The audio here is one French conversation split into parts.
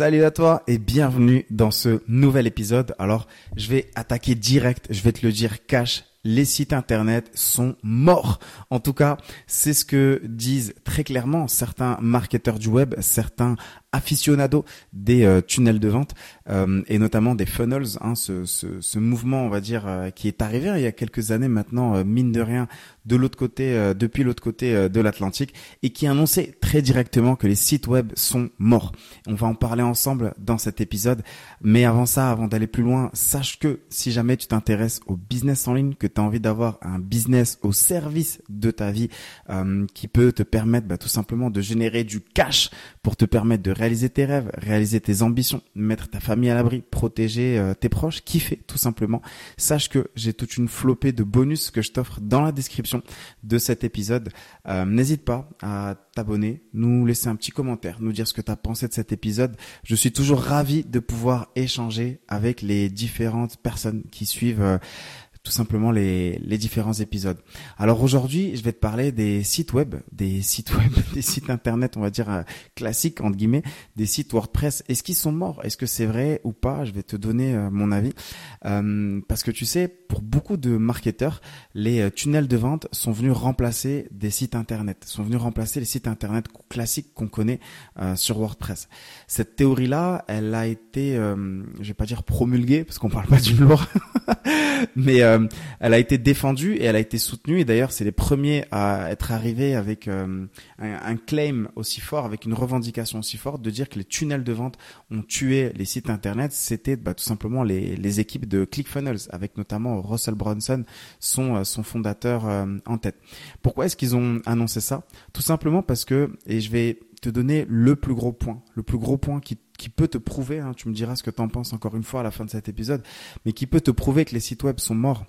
Salut à toi et bienvenue dans ce nouvel épisode. Alors, je vais attaquer direct, je vais te le dire cash, les sites internet sont morts. En tout cas, c'est ce que disent très clairement certains marketeurs du web, certains aficionados des euh, tunnels de vente euh, et notamment des funnels, hein, ce, ce, ce, mouvement, on va dire, euh, qui est arrivé il y a quelques années maintenant, mine de rien, de l'autre côté, depuis l'autre côté de l'Atlantique, et qui annonçait très directement que les sites web sont morts. On va en parler ensemble dans cet épisode, mais avant ça, avant d'aller plus loin, sache que si jamais tu t'intéresses au business en ligne, que tu as envie d'avoir un business au service de ta vie, qui peut te permettre bah, tout simplement de générer du cash pour te permettre de réaliser tes rêves, réaliser tes ambitions, mettre ta famille à l'abri, protéger euh, tes proches, kiffer tout simplement. Sache que j'ai toute une flopée de bonus que je t'offre dans la description de cet épisode. Euh, n'hésite pas à t'abonner, nous laisser un petit commentaire, nous dire ce que tu as pensé de cet épisode. Je suis toujours ravi de pouvoir échanger avec les différentes personnes qui suivent euh, tout simplement les, les différents épisodes. Alors aujourd'hui, je vais te parler des sites web, des sites web, des sites internet, on va dire euh, classiques entre guillemets, des sites WordPress. Est-ce qu'ils sont morts? Est-ce que c'est vrai ou pas? Je vais te donner euh, mon avis euh, parce que tu sais, pour beaucoup de marketeurs, les tunnels de vente sont venus remplacer des sites internet, sont venus remplacer les sites internet classiques qu'on connaît sur WordPress. Cette théorie-là, elle a été, je vais pas dire promulguée parce qu'on parle pas d'une loi, mais euh, elle a été défendue et elle a été soutenue. Et d'ailleurs, c'est les premiers à être arrivés avec euh, un, claim aussi fort, avec une revendication aussi forte, de dire que les tunnels de vente ont tué les sites internet. C'était bah, tout simplement les, équipes de ClickFunnels, avec notamment Russell Brunson, son, euh, son fondateur en tête. Pourquoi est-ce qu'ils ont annoncé ça? Tout simplement parce que, et je vais te donner le plus gros point, le plus gros point qui, qui peut te prouver, hein, tu me diras ce que tu en penses encore une fois à la fin de cet épisode, mais qui peut te prouver que les sites web sont morts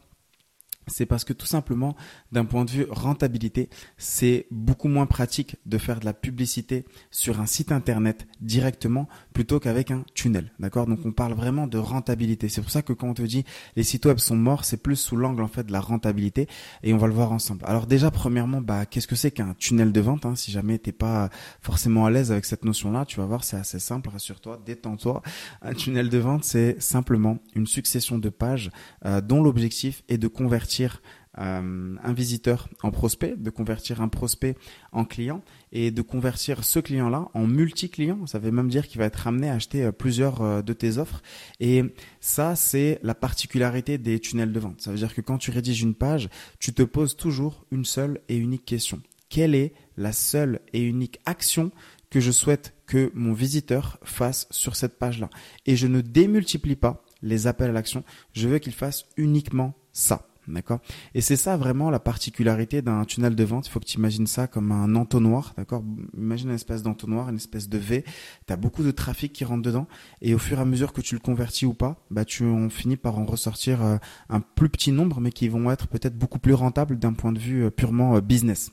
c'est parce que tout simplement, d'un point de vue rentabilité, c'est beaucoup moins pratique de faire de la publicité sur un site internet directement plutôt qu'avec un tunnel. D'accord? Donc on parle vraiment de rentabilité. C'est pour ça que quand on te dit les sites web sont morts, c'est plus sous l'angle en fait de la rentabilité et on va le voir ensemble. Alors déjà premièrement, bah qu'est-ce que c'est qu'un tunnel de vente hein? Si jamais t'es pas forcément à l'aise avec cette notion-là, tu vas voir, c'est assez simple. Rassure-toi, détends-toi. Un tunnel de vente, c'est simplement une succession de pages euh, dont l'objectif est de convertir euh, un visiteur en prospect, de convertir un prospect en client et de convertir ce client-là en multi-client. Ça veut même dire qu'il va être amené à acheter euh, plusieurs euh, de tes offres. Et ça, c'est la particularité des tunnels de vente. Ça veut dire que quand tu rédiges une page, tu te poses toujours une seule et unique question. Quelle est la seule et unique action que je souhaite que mon visiteur fasse sur cette page-là? Et je ne démultiplie pas les appels à l'action. Je veux qu'il fasse uniquement ça. D'accord Et c'est ça vraiment la particularité d'un tunnel de vente. Il faut que tu imagines ça comme un entonnoir. D'accord Imagine une espèce d'entonnoir, une espèce de V. Tu as beaucoup de trafic qui rentre dedans. Et au fur et à mesure que tu le convertis ou pas, bah, tu en finis par en ressortir euh, un plus petit nombre, mais qui vont être peut-être beaucoup plus rentables d'un point de vue euh, purement euh, business.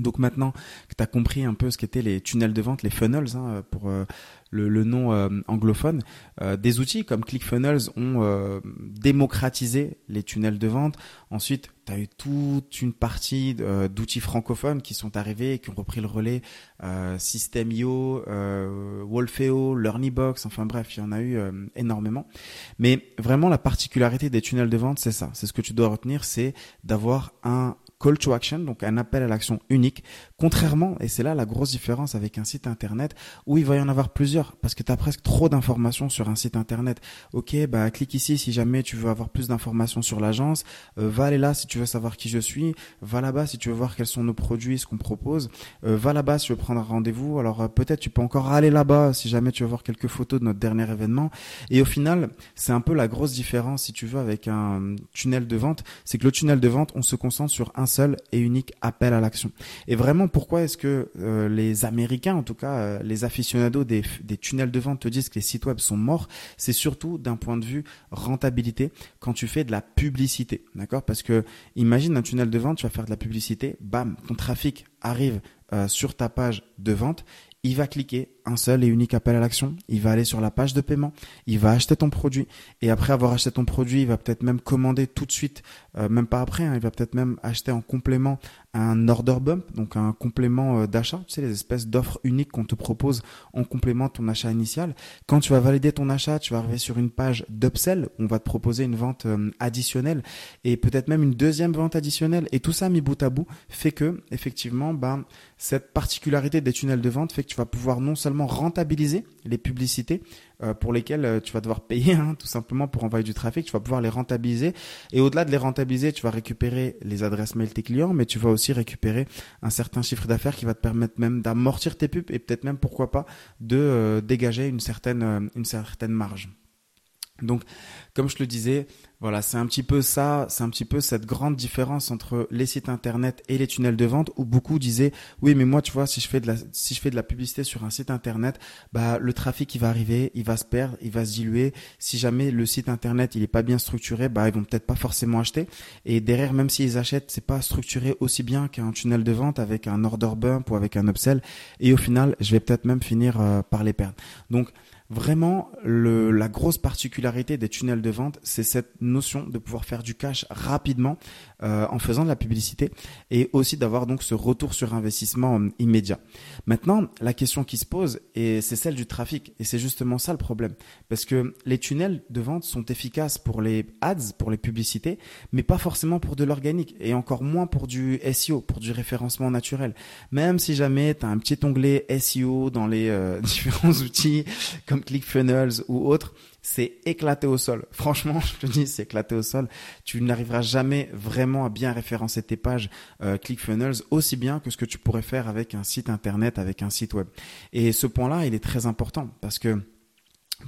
Donc maintenant que tu as compris un peu ce qu'étaient les tunnels de vente, les funnels, hein, pour euh, le, nom euh, anglophone, euh, des outils comme ClickFunnels ont démocratisé les tunnels de vente. Ensuite, tu as eu toute une partie d'outils francophones qui sont arrivés et qui ont repris le relais. System.io, Wolfeo, LearnyBox, enfin bref, il y en a eu énormément. Mais vraiment, la particularité des tunnels de vente, c'est ça. C'est ce que tu dois retenir, c'est d'avoir un call to action, donc un appel à l'action unique, contrairement, et c'est là la grosse différence avec un site internet, où il va y en avoir plusieurs, parce que tu as presque trop d'informations sur un site internet. Ok, bah clique ici si jamais tu veux avoir plus d'informations sur l'agence, euh, va aller là si tu veux savoir qui je suis, va là-bas si tu veux voir quels sont nos produits, ce qu'on propose, euh, va là-bas si tu veux prendre un rendez-vous, alors euh, peut-être tu peux encore aller là-bas si jamais tu veux voir quelques photos de notre dernier événement. Et au final, c'est un peu la grosse différence, si tu veux, avec un tunnel de vente, c'est que le tunnel de vente, on se concentre sur un seul et unique appel à l'action. Et vraiment, pourquoi est-ce que euh, les Américains, en tout cas euh, les aficionados des, tunnels de vente te disent que les sites web sont morts C'est surtout d'un point de vue rentabilité quand tu fais de la publicité, d'accord? Parce que imagine un tunnel de vente, tu vas faire de la publicité, bam, ton trafic arrive euh, sur ta page de vente, il va cliquer un seul et unique appel à l'action. Il va aller sur la page de paiement, il va acheter ton produit et après avoir acheté ton produit, il va peut-être même commander tout de suite, euh, même pas après, hein, il va peut-être même acheter en complément un order bump, donc un complément euh, d'achat, tu sais, les espèces d'offres uniques qu'on te propose en complément de ton achat initial. Quand tu vas valider ton achat, tu vas arriver sur une page d'upsell, on va te proposer une vente euh, additionnelle et peut-être même une deuxième vente additionnelle. Et tout ça mis bout à bout fait que, effectivement, ben, cette particularité des tunnels de vente fait que tu vas pouvoir non seulement rentabiliser les publicités, euh, pour lesquels euh, tu vas devoir payer hein, tout simplement pour envoyer du trafic. Tu vas pouvoir les rentabiliser et au-delà de les rentabiliser, tu vas récupérer les adresses mail de tes clients, mais tu vas aussi récupérer un certain chiffre d'affaires qui va te permettre même d'amortir tes pubs et peut-être même pourquoi pas de euh, dégager une certaine une certaine marge. Donc, comme je le disais, voilà, c'est un petit peu ça, c'est un petit peu cette grande différence entre les sites internet et les tunnels de vente où beaucoup disaient oui, mais moi tu vois, si je fais de la si je fais de la publicité sur un site internet, bah le trafic il va arriver, il va se perdre, il va se diluer. Si jamais le site internet il est pas bien structuré, bah ils vont peut-être pas forcément acheter et derrière même s'ils achètent, c'est pas structuré aussi bien qu'un tunnel de vente avec un order bump ou avec un upsell et au final, je vais peut-être même finir euh, par les perdre. Donc Vraiment, le, la grosse particularité des tunnels de vente, c'est cette notion de pouvoir faire du cash rapidement euh, en faisant de la publicité et aussi d'avoir donc ce retour sur investissement euh, immédiat. Maintenant, la question qui se pose, et c'est celle du trafic, et c'est justement ça le problème, parce que les tunnels de vente sont efficaces pour les ads, pour les publicités, mais pas forcément pour de l'organique, et encore moins pour du SEO, pour du référencement naturel. Même si jamais tu as un petit onglet SEO dans les euh, différents outils comme ClickFunnels ou autre, c'est éclaté au sol. Franchement, je te dis, c'est éclaté au sol. Tu n'arriveras jamais vraiment à bien référencer tes pages euh, ClickFunnels aussi bien que ce que tu pourrais faire avec un site internet, avec un site web. Et ce point-là, il est très important parce que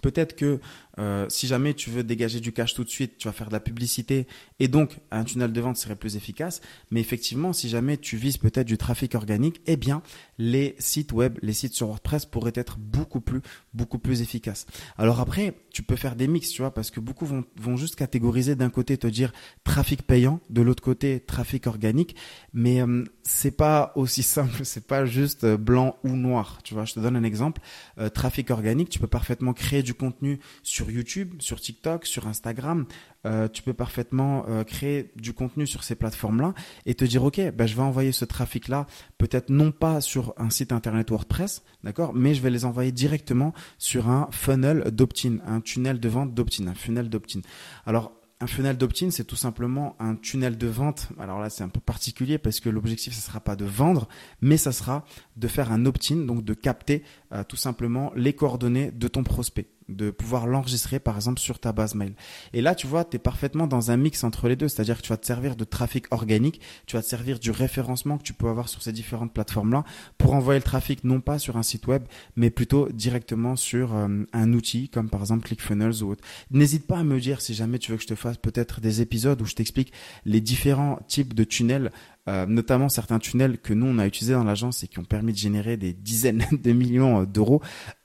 Peut-être que euh, si jamais tu veux dégager du cash tout de suite, tu vas faire de la publicité et donc un tunnel de vente serait plus efficace. Mais effectivement, si jamais tu vises peut-être du trafic organique, eh bien les sites web, les sites sur WordPress pourraient être beaucoup plus, beaucoup plus efficaces. Alors après, tu peux faire des mix, tu vois, parce que beaucoup vont, vont juste catégoriser d'un côté te dire trafic payant, de l'autre côté trafic organique, mais euh, c'est pas aussi simple, c'est pas juste blanc ou noir. Tu vois, je te donne un exemple. Euh, trafic organique, tu peux parfaitement créer du contenu sur YouTube, sur TikTok, sur Instagram. Euh, tu peux parfaitement euh, créer du contenu sur ces plateformes-là et te dire, OK, bah, je vais envoyer ce trafic-là, peut-être non pas sur un site internet WordPress, d'accord, mais je vais les envoyer directement sur un funnel d'opt-in, un tunnel de vente d'opt-in, un funnel d'opt-in. Alors, un funnel d'opt-in, c'est tout simplement un tunnel de vente. Alors là, c'est un peu particulier parce que l'objectif, ce sera pas de vendre, mais ça sera de faire un opt-in, donc de capter euh, tout simplement les coordonnées de ton prospect de pouvoir l'enregistrer par exemple sur ta base mail. Et là, tu vois, tu es parfaitement dans un mix entre les deux, c'est-à-dire que tu vas te servir de trafic organique, tu vas te servir du référencement que tu peux avoir sur ces différentes plateformes-là pour envoyer le trafic non pas sur un site web, mais plutôt directement sur euh, un outil comme par exemple ClickFunnels ou autre. N'hésite pas à me dire si jamais tu veux que je te fasse peut-être des épisodes où je t'explique les différents types de tunnels euh, notamment certains tunnels que nous on a utilisés dans l'agence et qui ont permis de générer des dizaines de millions d'euros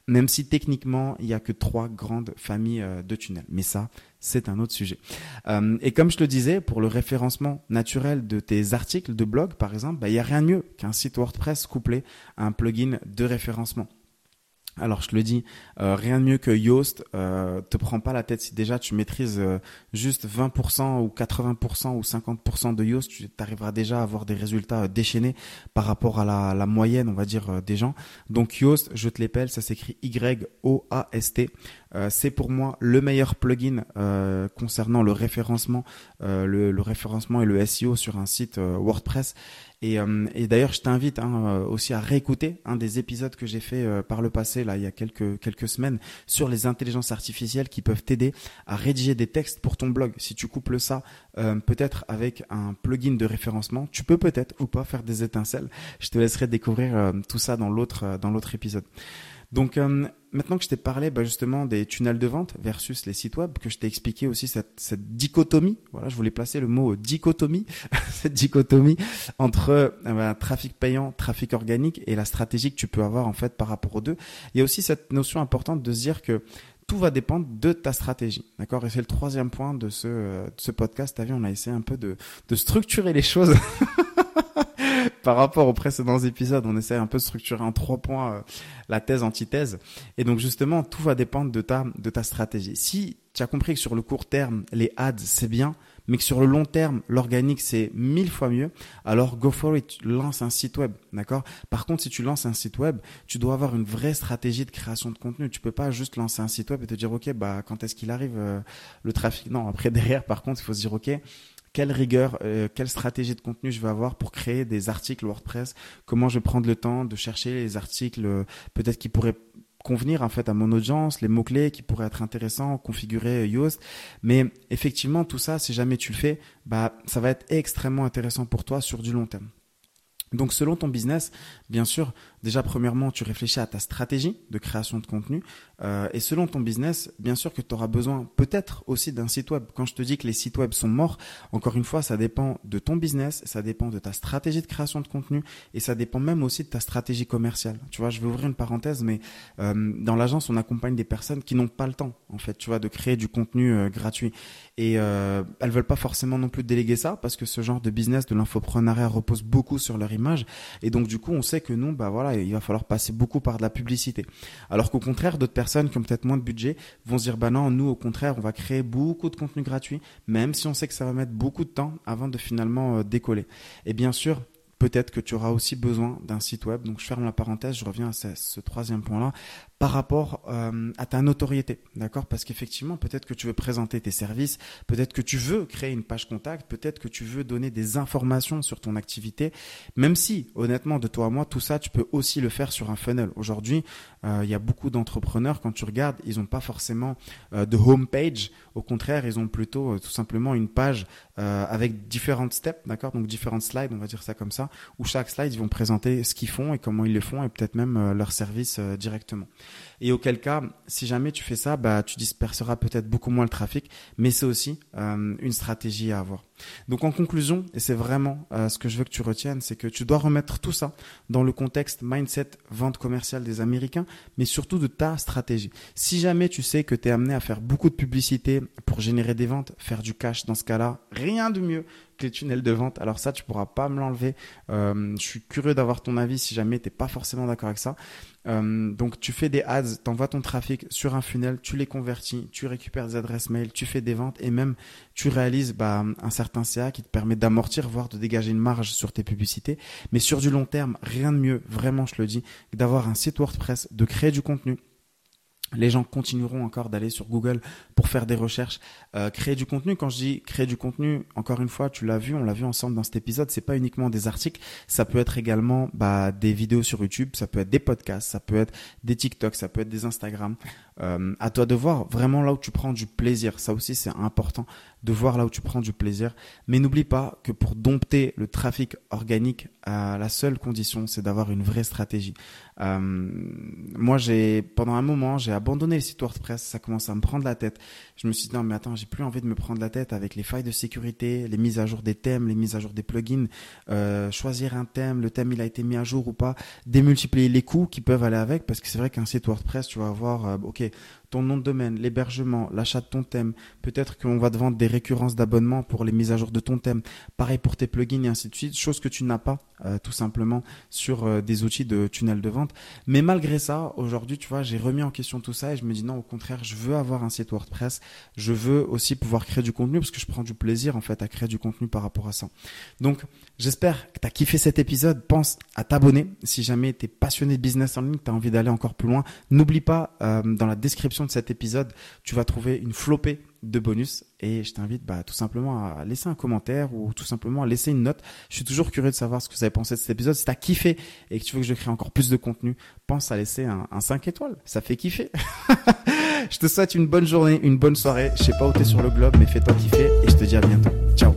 même si techniquement, il n'y a que trois grandes familles euh, de tunnels. Mais ça, c'est un autre sujet. Euh, et comme je te le disais, pour le référencement naturel de tes articles de blog, par exemple, bah, il n'y a rien de mieux qu'un site WordPress couplé à un plugin de référencement. Alors je le dis, euh, rien de mieux que Yoast. Euh, te prends pas la tête si déjà tu maîtrises euh, juste 20% ou 80% ou 50% de Yoast, tu arriveras déjà à avoir des résultats euh, déchaînés par rapport à la, moyenne, on va dire, des gens. Donc Yoast, je te l'épelle, ça s'écrit Y-O-A-S-T. c'est pour moi le meilleur plugin concernant le référencement, le, référencement et le SEO sur un site WordPress. Et, euh, et d'ailleurs, je t'invite hein, euh, aussi à réécouter un des épisodes que j'ai fait euh, par le passé, là, il y a quelques quelques semaines, sur les intelligences artificielles qui peuvent t'aider à rédiger des textes pour ton blog. Si tu couples ça, peut-être avec un plugin de référencement, tu peux peut-être ou pas faire des étincelles. Je te laisserai découvrir tout ça dans l'autre dans l'autre épisode. Donc euh, maintenant que je t'ai parlé bah, justement des tunnels de vente versus les sites web, que je t'ai expliqué aussi cette, cette, dichotomie, voilà, je voulais placer le mot dichotomie, cette dichotomie entre euh, bah, trafic payant, trafic organique et la stratégie que tu peux avoir en fait par rapport aux deux. Il y a aussi cette notion importante de se dire que tout va dépendre de ta stratégie. D'accord? Et c'est le troisième point de ce, euh, de ce podcast. T'as vu, on a essayé un peu de, de structurer les choses. par rapport aux précédents épisodes, on essaie un peu de structurer en trois points euh, la thèse, antithèse. Et donc justement, tout va dépendre de ta, de ta stratégie. Si tu as compris que sur le court terme, les ads, c'est bien, mais que sur le long terme, l'organique, c'est mille fois mieux, alors go for it, lance un site web, d'accord? Par contre, si tu lances un site web, tu dois avoir une vraie stratégie de création de contenu. Tu peux pas juste lancer un site web et te dire, OK, bah, quand est-ce qu'il arrive euh, le trafic? Non, après, derrière, par contre, il faut se dire, OK, quelle rigueur, euh, quelle stratégie de contenu je vais avoir pour créer des articles WordPress, comment je vais prendre le temps de chercher les articles euh, peut-être qui pourraient convenir en fait à mon audience, les mots-clés qui pourraient être intéressants, configurer Yoast. Mais effectivement, tout ça, si jamais tu le fais, bah, ça va être extrêmement intéressant pour toi sur du long terme. Donc selon ton business, bien sûr, déjà premièrement, tu réfléchis à ta stratégie de création de contenu. Euh, et selon ton business, bien sûr que tu auras besoin peut-être aussi d'un site web. Quand je te dis que les sites web sont morts, encore une fois, ça dépend de ton business, ça dépend de ta stratégie de création de contenu et ça dépend même aussi de ta stratégie commerciale. Tu vois, je vais ouvrir une parenthèse, mais euh, dans l'agence, on accompagne des personnes qui n'ont pas le temps, en fait, tu vois, de créer du contenu euh, gratuit. Et elles veulent pas forcément non plus déléguer ça parce que ce genre de business de l'infoprenariat repose beaucoup sur leur Et donc, du coup, on sait que nous, bah voilà, il va falloir passer beaucoup par de la publicité. Alors qu'au contraire, d'autres personnes qui ont peut-être moins de budget vont se dire, bah non, nous, au contraire, on va créer beaucoup de contenu gratuit, même si on sait que ça va mettre beaucoup de temps avant de finalement euh, décoller. Et bien sûr, peut-être que tu auras aussi besoin d'un site web. Donc je ferme la parenthèse, je reviens à ce, troisième point-là par rapport euh, à ta notoriété, d'accord? Parce qu'effectivement, peut-être que tu veux présenter tes services, peut-être que tu veux créer une page contact, peut-être que tu veux donner des informations sur ton activité, même si, honnêtement, de toi à moi, tout ça, tu peux aussi le faire sur un funnel. Aujourd'hui, euh, il y a beaucoup d'entrepreneurs, quand tu regardes, ils n'ont pas forcément euh, de home page. Au contraire, ils ont plutôt tout simplement une page avec différentes steps, d'accord? Donc différentes slides, on va dire ça comme ça, où chaque slide, ils vont présenter ce qu'ils font et comment ils le font et peut-être même leur service directement. Et auquel cas, si jamais tu fais ça, bah, tu disperseras peut-être beaucoup moins le trafic, mais c'est aussi euh, une stratégie à avoir. Donc en conclusion, et c'est vraiment euh, ce que je veux que tu retiennes, c'est que tu dois remettre tout ça dans le contexte mindset vente commerciale des Américains, mais surtout de ta stratégie. Si jamais tu sais que tu es amené à faire beaucoup de publicité pour générer des ventes, faire du cash dans ce cas-là, rien de mieux que les tunnels de vente. Alors ça, tu pourras pas me l'enlever. Euh, je suis curieux d'avoir ton avis si jamais t'es pas forcément d'accord avec ça. Euh, donc tu fais des ads, t'envoies ton trafic sur un funnel, tu les convertis, tu récupères des adresses mail, tu fais des ventes et même tu réalises bah, un certain CA qui te permet d'amortir, voire de dégager une marge sur tes publicités. Mais sur du long terme, rien de mieux, vraiment je le dis, d'avoir un site WordPress, de créer du contenu les gens continueront encore d'aller sur Google pour faire des recherches, euh, créer du contenu. Quand je dis créer du contenu, encore une fois, tu l'as vu, on l'a vu ensemble dans cet épisode, c'est pas uniquement des articles, ça peut être également bah, des vidéos sur YouTube, ça peut être des podcasts, ça peut être des TikTok, ça peut être des Instagram. Euh, à toi de voir vraiment là où tu prends du plaisir. Ça aussi, c'est important de voir là où tu prends du plaisir. Mais n'oublie pas que pour dompter le trafic organique, la seule condition, c'est d'avoir une vraie stratégie. Euh, moi, j'ai pendant un moment, j'ai abandonné le site WordPress. Ça commence à me prendre la tête. Je me suis dit non, mais attends, j'ai plus envie de me prendre la tête avec les failles de sécurité, les mises à jour des thèmes, les mises à jour des plugins, euh, choisir un thème, le thème il a été mis à jour ou pas, démultiplier les coûts qui peuvent aller avec, parce que c'est vrai qu'un site WordPress, tu vas avoir, euh, ok, ton nom de domaine, l'hébergement, l'achat de ton thème. Peut-être qu'on va te vendre des récurrences d'abonnement pour les mises à jour de ton thème. Pareil pour tes plugins et ainsi de suite. Chose que tu n'as pas euh, tout simplement sur euh, des outils de tunnel de vente. Mais malgré ça, aujourd'hui, tu vois, j'ai remis en question tout ça et je me dis non, au contraire, je veux avoir un site WordPress. Je veux aussi pouvoir créer du contenu parce que je prends du plaisir en fait à créer du contenu par rapport à ça. Donc, j'espère que tu as kiffé cet épisode. Pense à t'abonner si jamais tu es passionné de business en ligne, tu as envie d'aller encore plus loin. N'oublie pas euh, dans la description de cet épisode, tu vas trouver une flopée de bonus et je t'invite bah, tout simplement à laisser un commentaire ou tout simplement à laisser une note. Je suis toujours curieux de savoir ce que vous avez pensé de cet épisode. Si tu as kiffé et que tu veux que je crée encore plus de contenu, pense à laisser un, un 5 étoiles. Ça fait kiffer. je te souhaite une bonne journée, une bonne soirée. Je sais pas où tu es sur le globe, mais fais-toi kiffer et je te dis à bientôt. Ciao